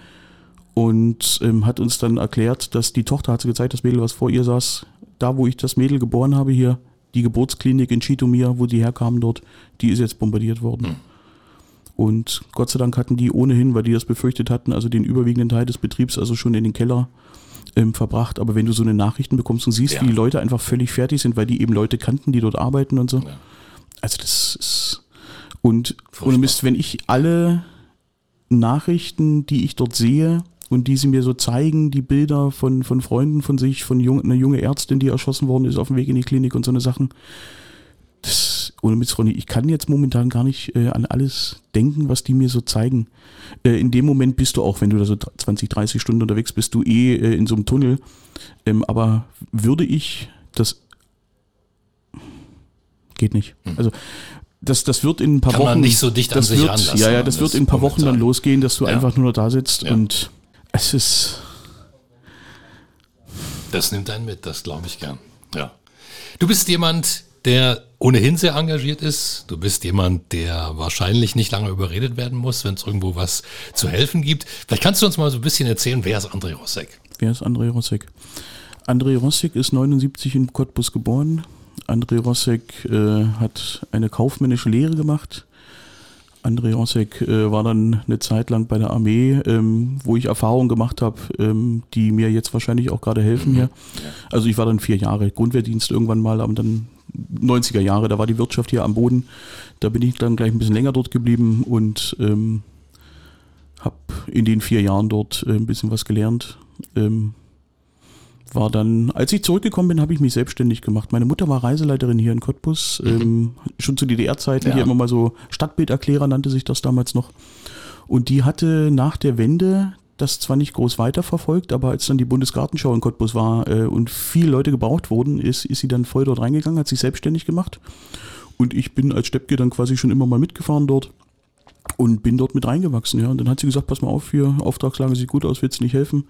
Speaker 3: und ähm, hat uns dann erklärt, dass die Tochter hat sie gezeigt, das Mädel, was vor ihr saß, da wo ich das Mädel geboren habe hier, die Geburtsklinik in Chitomir, wo die herkamen dort, die ist jetzt bombardiert worden. Und Gott sei Dank hatten die ohnehin, weil die das befürchtet hatten, also den überwiegenden Teil des Betriebs also schon in den Keller ähm, verbracht. Aber wenn du so eine Nachrichten bekommst und siehst,
Speaker 2: Ja.
Speaker 3: wie die Leute einfach völlig fertig sind, weil die eben Leute kannten, die dort arbeiten und so.
Speaker 2: Ja.
Speaker 3: Also das ist Und ohne Mist, wenn ich alle Nachrichten, die ich dort sehe und die sie mir so zeigen, die Bilder von, von Freunden von sich, von jung, einer junge Ärztin, die erschossen worden ist auf dem Weg in die Klinik und so eine Sachen, das, ohne Ronny, ich kann jetzt momentan gar nicht äh, an alles denken, was die mir so zeigen. Äh, in dem Moment bist du auch, wenn du da so 20, 30 Stunden unterwegs bist, du eh äh, in so einem Tunnel. Ähm, aber würde ich das geht nicht. Hm. Also das, das wird in ein paar
Speaker 2: Kann
Speaker 3: Wochen.
Speaker 2: Man nicht so dicht an
Speaker 3: das
Speaker 2: sich
Speaker 3: wird. Ja, ja, das wird in ein paar Wochen dann losgehen, dass du
Speaker 2: ja.
Speaker 3: einfach nur noch da sitzt
Speaker 2: ja.
Speaker 3: und es ist.
Speaker 2: Das nimmt einen mit, das glaube ich gern. Ja. Du bist jemand, der ohnehin sehr engagiert ist. Du bist jemand, der wahrscheinlich nicht lange überredet werden muss, wenn es irgendwo was zu helfen gibt. Vielleicht kannst du uns mal so ein bisschen erzählen, wer ist André Rossek?
Speaker 3: Wer ist André Rossek? André Rossek ist 79 in Cottbus geboren. André Rossek äh, hat eine kaufmännische Lehre gemacht. André Rossek äh, war dann eine Zeit lang bei der Armee, ähm, wo ich Erfahrungen gemacht habe, ähm, die mir jetzt wahrscheinlich auch gerade helfen hier. Also ich war dann vier Jahre Grundwehrdienst irgendwann mal, aber dann 90er Jahre, da war die Wirtschaft hier am Boden. Da bin ich dann gleich ein bisschen länger dort geblieben und ähm, habe in den vier Jahren dort äh, ein bisschen was gelernt. Ähm, war dann, als ich zurückgekommen bin, habe ich mich selbstständig gemacht. Meine Mutter war Reiseleiterin hier in Cottbus, mhm. ähm, schon zu DDR-Zeiten, ja. hier immer mal so Stadtbilderklärer nannte sich das damals noch. Und die hatte nach der Wende das zwar nicht groß weiterverfolgt, aber als dann die Bundesgartenschau in Cottbus war äh, und viele Leute gebraucht wurden, ist, ist sie dann voll dort reingegangen, hat sich selbstständig gemacht. Und ich bin als Steppke dann quasi schon immer mal mitgefahren dort und bin dort mit reingewachsen. Ja. Und dann hat sie gesagt, pass mal auf, hier, Auftragslage sieht gut aus, willst du nicht helfen?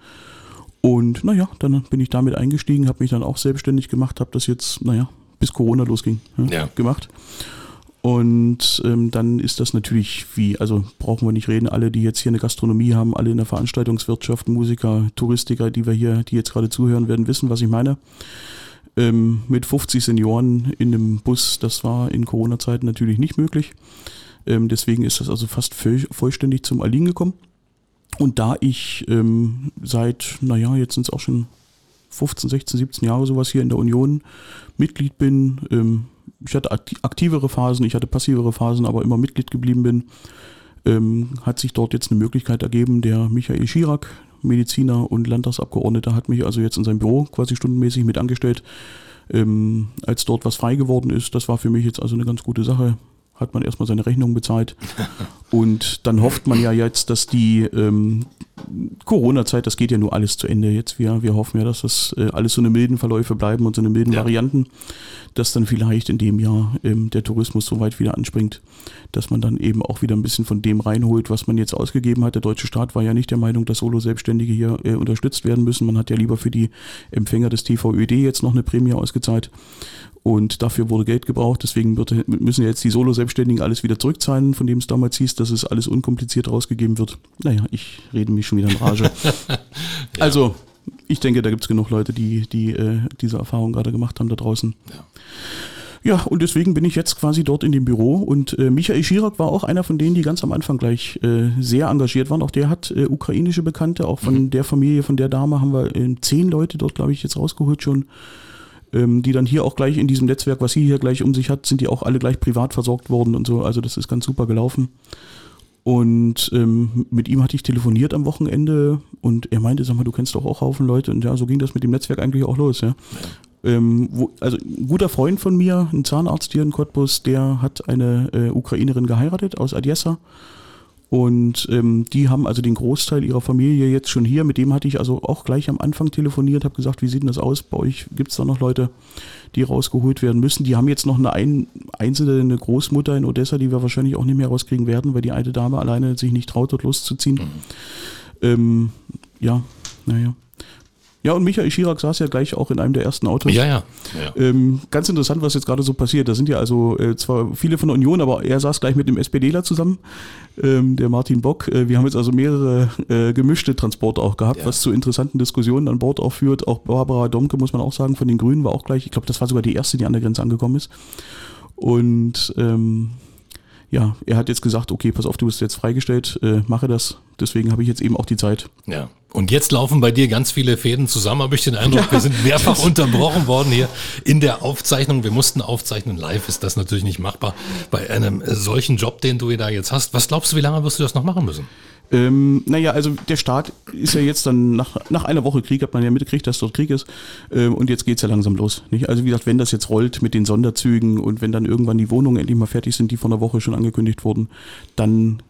Speaker 3: Und naja, dann bin ich damit eingestiegen, habe mich dann auch selbstständig gemacht, habe das jetzt, naja, bis Corona losging, ja, ja. gemacht. Und ähm, dann ist das natürlich wie, also brauchen wir nicht reden, alle, die jetzt hier eine Gastronomie haben, alle in der Veranstaltungswirtschaft, Musiker, Touristiker, die wir hier, die jetzt gerade zuhören, werden wissen, was ich meine. Ähm, mit 50 Senioren in einem Bus, das war in Corona-Zeiten natürlich nicht möglich. Ähm, deswegen ist das also fast vollständig zum Erliegen gekommen. Und da ich ähm, seit, naja, jetzt sind es auch schon 15, 16, 17 Jahre sowas hier in der Union Mitglied bin, ähm, ich hatte aktivere Phasen, ich hatte passivere Phasen, aber immer Mitglied geblieben bin, ähm, hat sich dort jetzt eine Möglichkeit ergeben. Der Michael Schirak, Mediziner und Landtagsabgeordneter, hat mich also jetzt in sein Büro quasi stundenmäßig mit angestellt. Ähm, als dort was frei geworden ist, das war für mich jetzt also eine ganz gute Sache hat man erstmal seine Rechnung bezahlt. Und dann hofft man ja jetzt, dass die ähm, Corona-Zeit, das geht ja nur alles zu Ende jetzt. Wir, wir hoffen ja, dass das äh, alles so eine milden Verläufe bleiben und so eine milden ja. Varianten, dass dann vielleicht in dem Jahr ähm, der Tourismus so weit wieder anspringt, dass man dann eben auch wieder ein bisschen von dem reinholt, was man jetzt ausgegeben hat. Der deutsche Staat war ja nicht der Meinung, dass Solo-Selbstständige hier äh, unterstützt werden müssen. Man hat ja lieber für die Empfänger des TVÖD jetzt noch eine Prämie ausgezahlt. Und dafür wurde Geld gebraucht. Deswegen wird, müssen jetzt die Solo-Selbstständigen alles wieder zurückzahlen, von dem es damals hieß, dass es alles unkompliziert rausgegeben wird. Naja, ich rede mich schon wieder in Rage. ja. Also, ich denke, da gibt es genug Leute, die, die äh, diese Erfahrung gerade gemacht haben da draußen. Ja. Ja, und deswegen bin ich jetzt quasi dort in dem Büro und äh, Michael Schirak war auch einer von denen, die ganz am Anfang gleich äh, sehr engagiert waren. Auch der hat äh, ukrainische Bekannte, auch von mhm. der Familie, von der Dame haben wir äh, zehn Leute dort, glaube ich, jetzt rausgeholt schon ähm, die dann hier auch gleich in diesem Netzwerk, was sie hier gleich um sich hat, sind die auch alle gleich privat versorgt worden und so. Also das ist ganz super gelaufen. Und ähm, mit ihm hatte ich telefoniert am Wochenende und er meinte, sag mal, du kennst doch auch Haufen Leute. Und ja, so ging das mit dem Netzwerk eigentlich auch los, ja. Ähm, wo, also ein guter Freund von mir, ein Zahnarzt hier in Cottbus, der hat eine äh, Ukrainerin geheiratet aus Odessa und ähm, die haben also den Großteil ihrer Familie jetzt schon hier. Mit dem hatte ich also auch gleich am Anfang telefoniert, habe gesagt, wie sieht denn das aus? Bei euch gibt es da noch Leute, die rausgeholt werden müssen. Die haben jetzt noch eine ein, einzelne Großmutter in Odessa, die wir wahrscheinlich auch nicht mehr rauskriegen werden, weil die alte Dame alleine sich nicht traut, dort loszuziehen. Mhm. Ähm, ja, naja. Ja, und Michael Schirak saß ja gleich auch in einem der ersten Autos.
Speaker 2: Ja, ja.
Speaker 3: ja. Ähm, ganz interessant, was jetzt gerade so passiert. Da sind ja also äh, zwar viele von der Union, aber er saß gleich mit dem SPDler zusammen, ähm, der Martin Bock. Äh, wir haben jetzt also mehrere äh, gemischte Transporte auch gehabt, ja. was zu interessanten Diskussionen an Bord auch führt. Auch Barbara Domke, muss man auch sagen, von den Grünen war auch gleich, ich glaube, das war sogar die erste, die an der Grenze angekommen ist. Und ähm, ja, er hat jetzt gesagt, okay, pass auf, du bist jetzt freigestellt, äh, mache das. Deswegen habe ich jetzt eben auch die Zeit.
Speaker 2: Ja, Und jetzt laufen bei dir ganz viele Fäden zusammen, habe ich den Eindruck. Wir sind mehrfach unterbrochen worden hier in der Aufzeichnung. Wir mussten aufzeichnen. Live ist das natürlich nicht machbar bei einem solchen Job, den du da jetzt hast. Was glaubst du, wie lange wirst du das noch machen müssen?
Speaker 3: Ähm, naja, also der Staat ist ja jetzt dann nach, nach einer Woche Krieg, hat man ja mitgekriegt, dass dort Krieg ist. Ähm, und jetzt geht's ja langsam los. Nicht? Also wie gesagt, wenn das jetzt rollt mit den Sonderzügen und wenn dann irgendwann die Wohnungen endlich mal fertig sind, die vor einer Woche schon angekündigt wurden, dann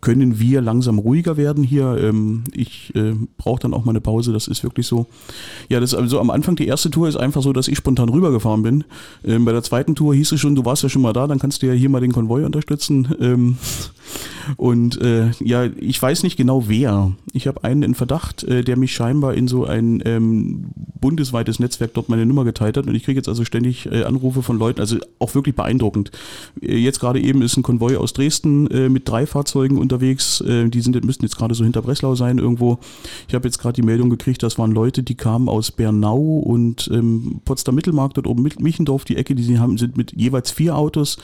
Speaker 3: können wir langsam ruhiger werden hier. Ähm, ich äh, brauche dann auch mal eine Pause, das ist wirklich so. Ja, das also am Anfang, die erste Tour ist einfach so, dass ich spontan rübergefahren bin. Ähm, bei der zweiten Tour hieß es schon, du warst ja schon mal da, dann kannst du ja hier mal den Konvoi unterstützen. Ähm, und äh, ja, ich weiß nicht genau wer. Ich habe einen in Verdacht, äh, der mich scheinbar in so ein ähm, bundesweites Netzwerk dort meine Nummer geteilt hat. Und ich kriege jetzt also ständig äh, Anrufe von Leuten, also auch wirklich beeindruckend. Äh, jetzt gerade eben ist ein Konvoi aus Dresden äh, mit drei Fahrzeugen unterwegs. Äh, die sind, müssten jetzt gerade so hinter Breslau sein irgendwo. Ich habe jetzt gerade die Meldung gekriegt, das waren Leute, die kamen aus Bernau und ähm, Potsdam Mittelmarkt dort oben mit Michendorf, die Ecke, die sie haben, sind mit jeweils vier Autos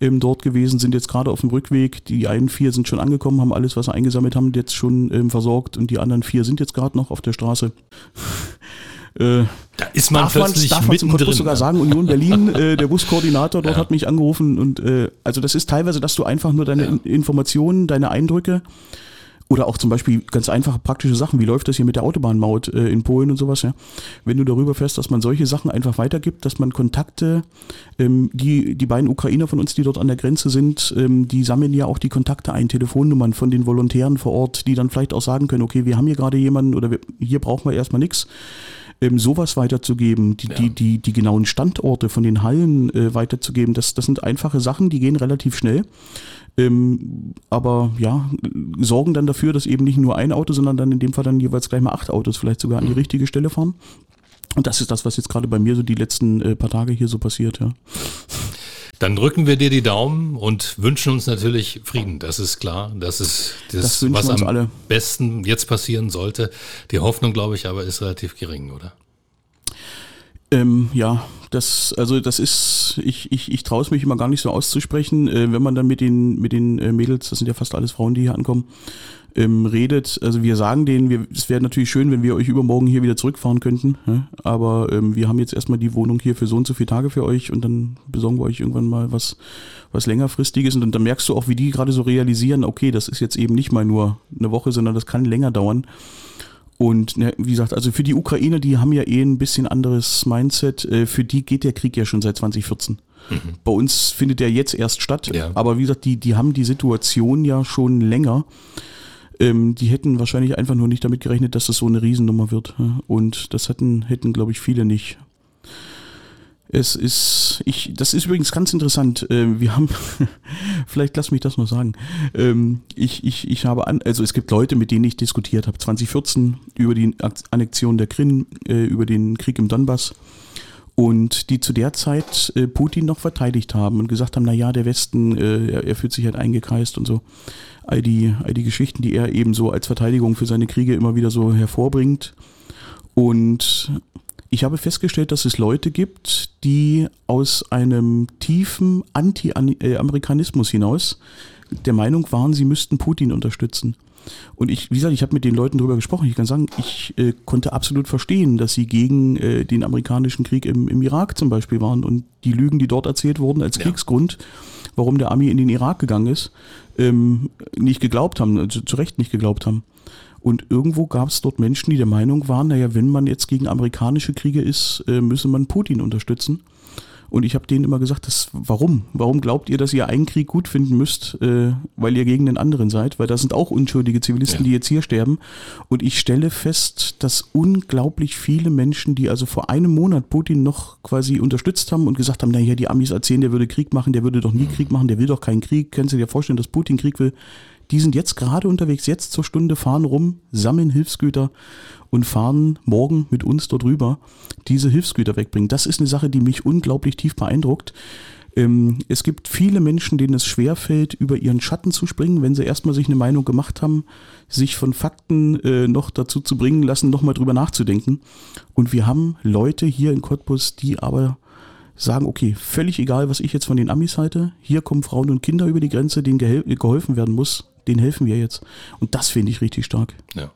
Speaker 3: ähm, dort gewesen, sind jetzt gerade auf dem Rückweg. Die einen vier sind schon angekommen, haben alles, was sie eingesammelt haben, jetzt schon ähm, versorgt und die anderen vier sind jetzt gerade noch auf der Straße.
Speaker 2: Äh, da ist man
Speaker 3: darf
Speaker 2: plötzlich
Speaker 3: darf man zum
Speaker 2: mittendrin.
Speaker 3: sogar sagen, Union Berlin, äh, der Buskoordinator dort
Speaker 2: Ja.
Speaker 3: hat mich angerufen und äh, also das ist teilweise, dass du einfach nur deine
Speaker 2: Ja.
Speaker 3: In- Informationen, deine Eindrücke oder auch zum Beispiel ganz einfache praktische Sachen, wie läuft das hier mit der Autobahnmaut äh, in Polen und sowas, ja. Wenn du darüber fährst, dass man solche Sachen einfach weitergibt, dass man Kontakte, ähm, die, die beiden Ukrainer von uns, die dort an der Grenze sind, ähm, die sammeln ja auch die Kontakte ein, Telefonnummern von den Volontären vor Ort, die dann vielleicht auch sagen können, okay, wir haben hier gerade jemanden oder wir, hier brauchen wir erstmal nichts ähm, sowas weiterzugeben, die,
Speaker 2: Ja.
Speaker 3: die, die, die genauen Standorte von den Hallen äh, weiterzugeben, das, das sind einfache Sachen, die gehen relativ schnell. Ähm, aber ja, sorgen dann dafür, dass eben nicht nur ein Auto, sondern dann in dem Fall dann jeweils gleich mal acht Autos vielleicht sogar an die richtige Stelle fahren. Und das ist das, was jetzt gerade bei mir so die letzten äh, paar Tage hier so passiert, ja.
Speaker 2: Dann drücken wir dir die Daumen und wünschen uns natürlich Frieden. Das ist klar. Das ist das,
Speaker 3: Das
Speaker 2: was am
Speaker 3: alle.
Speaker 2: besten jetzt passieren sollte. Die Hoffnung, glaube ich, aber ist relativ gering, oder?
Speaker 3: Ähm, ja, das, also das ist, ich, ich, ich traue es mich immer gar nicht so auszusprechen, äh, wenn man dann mit den, mit den äh, Mädels, das sind ja fast alles Frauen, die hier ankommen, ähm, redet. Also wir sagen denen, wir, es wäre natürlich schön, wenn wir euch übermorgen hier wieder zurückfahren könnten, ja? aber ähm, wir haben jetzt erstmal die Wohnung hier für so und so viele Tage für euch und dann besorgen wir euch irgendwann mal was, was längerfristiges und dann, dann merkst du auch, wie die gerade so realisieren, okay, das ist jetzt eben nicht mal nur eine Woche, sondern das kann länger dauern. Und ne, wie gesagt, also für die Ukrainer, die haben ja eh ein bisschen anderes Mindset. Äh, für die geht der Krieg ja schon seit 2014. Bei uns findet der jetzt erst statt.
Speaker 2: Ja.
Speaker 3: Aber wie gesagt, die, die haben die Situation ja schon länger. Ähm, die hätten wahrscheinlich einfach nur nicht damit gerechnet, dass das so eine Riesennummer wird. Und das hätten, hätten glaube ich, viele nicht. Es ist, ich, das ist übrigens ganz interessant. Äh, Wir haben, vielleicht lass mich das noch sagen. Ähm, Ich, ich, ich habe an, also es gibt Leute, mit denen ich diskutiert habe. 2014 über die Annexion der Krim, äh, über den Krieg im Donbass. Und die zu der Zeit äh, Putin noch verteidigt haben und gesagt haben, na ja, der Westen, äh, er, er fühlt sich halt eingekreist und so. All die, all die Geschichten, die er eben so als Verteidigung für seine Kriege immer wieder so hervorbringt. Und ich habe festgestellt, dass es Leute gibt, die aus einem tiefen Anti-Amerikanismus hinaus der Meinung waren, sie müssten Putin unterstützen. Und ich, wie gesagt, ich habe mit den Leuten darüber gesprochen. Ich kann sagen, ich äh, konnte absolut verstehen, dass sie gegen äh, den amerikanischen Krieg im, im Irak zum Beispiel waren und die Lügen, die dort erzählt wurden als
Speaker 2: Ja.
Speaker 3: Kriegsgrund, warum der Army in den Irak gegangen ist, ähm, nicht geglaubt haben, also zu Recht nicht geglaubt haben. Und irgendwo gab es dort Menschen, die der Meinung waren, naja, wenn man jetzt gegen amerikanische Kriege ist, äh, müsse man Putin unterstützen. Und ich habe denen immer gesagt, das, warum? Warum glaubt ihr, dass ihr einen Krieg gut finden müsst, äh, weil ihr gegen den anderen seid? Weil da sind auch unschuldige Zivilisten,
Speaker 2: Ja.
Speaker 3: die jetzt hier sterben. Und ich stelle fest, dass unglaublich viele Menschen, die also vor einem Monat Putin noch quasi unterstützt haben und gesagt haben, naja, die Amis erzählen, der würde Krieg machen, der würde doch nie Krieg machen, der will doch keinen Krieg. Kannst du dir vorstellen, dass Putin Krieg will? Die sind jetzt gerade unterwegs, jetzt zur Stunde, fahren rum, sammeln Hilfsgüter und fahren morgen mit uns dort rüber, diese Hilfsgüter wegbringen. Das ist eine Sache, die mich unglaublich tief beeindruckt. Ähm, es gibt viele Menschen, denen es schwerfällt, über ihren Schatten zu springen, wenn sie erstmal sich eine Meinung gemacht haben, sich von Fakten äh, noch dazu zu bringen lassen, nochmal drüber nachzudenken. Und wir haben Leute hier in Cottbus, die aber sagen, okay, völlig egal, was ich jetzt von den Amis halte, hier kommen Frauen und Kinder über die Grenze, denen geholfen werden muss, denen helfen wir jetzt. Und das finde ich richtig stark.
Speaker 2: Ja.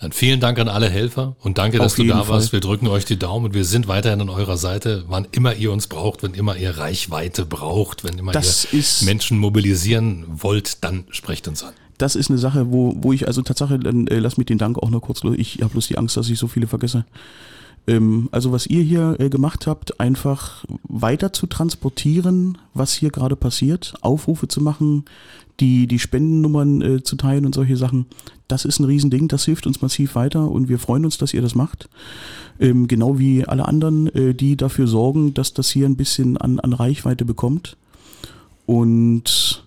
Speaker 2: Dann vielen Dank an alle Helfer und danke, dass
Speaker 3: Auf
Speaker 2: du da
Speaker 3: jeden
Speaker 2: warst.
Speaker 3: Fall.
Speaker 2: Wir drücken euch die Daumen und wir sind weiterhin an eurer Seite, wann immer ihr uns braucht, wenn immer ihr Reichweite braucht, wenn immer
Speaker 3: Das
Speaker 2: ihr
Speaker 3: ist-
Speaker 2: Menschen mobilisieren wollt, dann sprecht uns an.
Speaker 3: Das ist eine Sache, wo, wo ich also Tatsache, dann äh, lass mich den Dank auch noch kurz los. Ich habe bloß die Angst, dass ich so viele vergesse. Ähm, also was ihr hier äh, gemacht habt, einfach weiter zu transportieren, was hier gerade passiert, Aufrufe zu machen, die, die Spendennummern äh, zu teilen und solche Sachen, das ist ein Riesending, das hilft uns massiv weiter und wir freuen uns, dass ihr das macht. Ähm, genau wie alle anderen, äh, die dafür sorgen, dass das hier ein bisschen an, an Reichweite bekommt. Und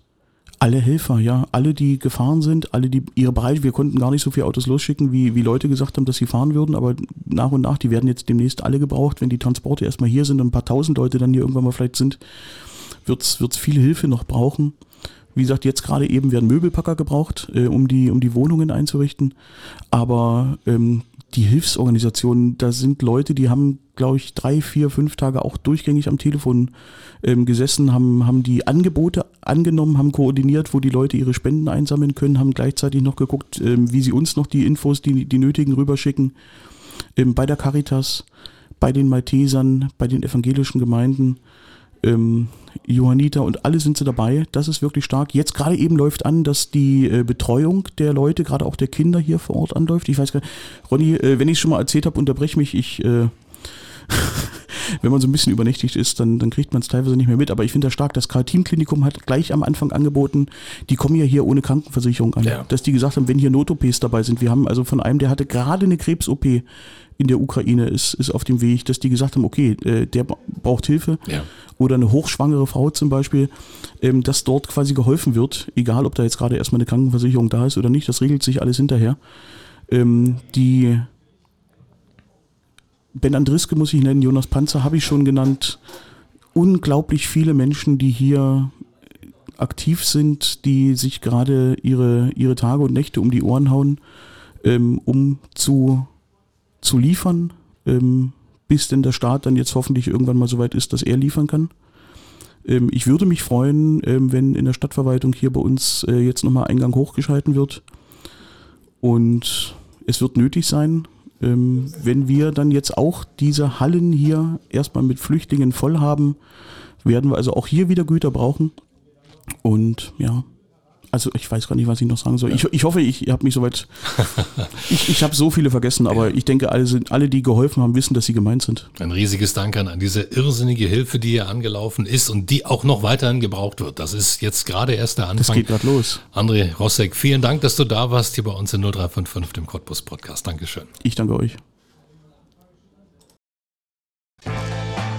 Speaker 3: alle Helfer, ja, alle, die gefahren sind, alle, die ihre Bereiche, wir konnten gar nicht so viele Autos losschicken, wie, wie Leute gesagt haben, dass sie fahren würden, aber nach und nach, die werden jetzt demnächst alle gebraucht, wenn die Transporte erstmal hier sind und ein paar tausend Leute dann hier irgendwann mal vielleicht sind, wird's wird's viel Hilfe noch brauchen. Wie gesagt, jetzt gerade eben werden Möbelpacker gebraucht, äh, um, die, um die Wohnungen einzurichten. Aber ähm, die Hilfsorganisationen, da sind Leute, die haben, glaube ich, drei, vier, fünf Tage auch durchgängig am Telefon ähm, gesessen, haben, haben die Angebote angenommen, haben koordiniert, wo die Leute ihre Spenden einsammeln können, haben gleichzeitig noch geguckt, ähm, wie sie uns noch die Infos, die, die nötigen, rüberschicken. Ähm, bei der Caritas, bei den Maltesern, bei den evangelischen Gemeinden ähm, Johanniter und alle sind sie dabei. Das ist wirklich stark. Jetzt gerade eben läuft an, dass die äh, Betreuung der Leute, gerade auch der Kinder hier vor Ort anläuft. Ich weiß gar nicht, Ronny, äh, wenn ich es schon mal erzählt habe, unterbrech mich. Ich, äh, wenn man so ein bisschen übernächtigt ist, dann, dann kriegt man es teilweise nicht mehr mit. Aber ich finde das stark. Das Karl-Team-Klinikum hat gleich am Anfang angeboten, die kommen ja hier ohne Krankenversicherung an.
Speaker 2: Ja.
Speaker 3: Dass die gesagt haben, wenn hier Not-OPs dabei sind. Wir haben also von einem, der hatte gerade eine Krebs-OP in der Ukraine, ist, ist auf dem Weg, dass die gesagt haben, okay, äh, der bra- braucht Hilfe
Speaker 2: Ja.
Speaker 3: oder eine hochschwangere Frau zum Beispiel, ähm, dass dort quasi geholfen wird, egal ob da jetzt gerade erstmal eine Krankenversicherung da ist oder nicht, das regelt sich alles hinterher. Ähm, die Ben Andriske muss ich nennen, Jonas Panzer habe ich schon genannt. Unglaublich viele Menschen, die hier aktiv sind, die sich gerade ihre, ihre Tage und Nächte um die Ohren hauen, ähm, um zu, zu liefern, ähm, bis denn der Staat dann jetzt hoffentlich irgendwann mal so weit ist, dass er liefern kann. Ähm, ich würde mich freuen, ähm, wenn in der Stadtverwaltung hier bei uns äh, jetzt nochmal Eingang hochgeschalten wird. Und es wird nötig sein, ähm, wenn wir dann jetzt auch diese Hallen hier erstmal mit Flüchtlingen voll haben, werden wir also auch hier wieder Güter brauchen. Und ja, also ich weiß gar nicht, was ich noch sagen soll. Ich, ich hoffe, ich habe mich soweit. ich ich habe so viele vergessen, aber ich denke, alle, sind, alle, die geholfen haben, wissen, dass sie gemeint sind.
Speaker 2: Ein riesiges Dank an, an diese irrsinnige Hilfe, die hier angelaufen ist und die auch noch weiterhin gebraucht wird. Das ist jetzt gerade erst der
Speaker 3: Das
Speaker 2: Anfang.
Speaker 3: geht gerade los.
Speaker 2: André Rossek, vielen Dank, dass du da warst hier bei uns in 0355, dem Cottbus Podcast. Dankeschön.
Speaker 3: Ich danke euch.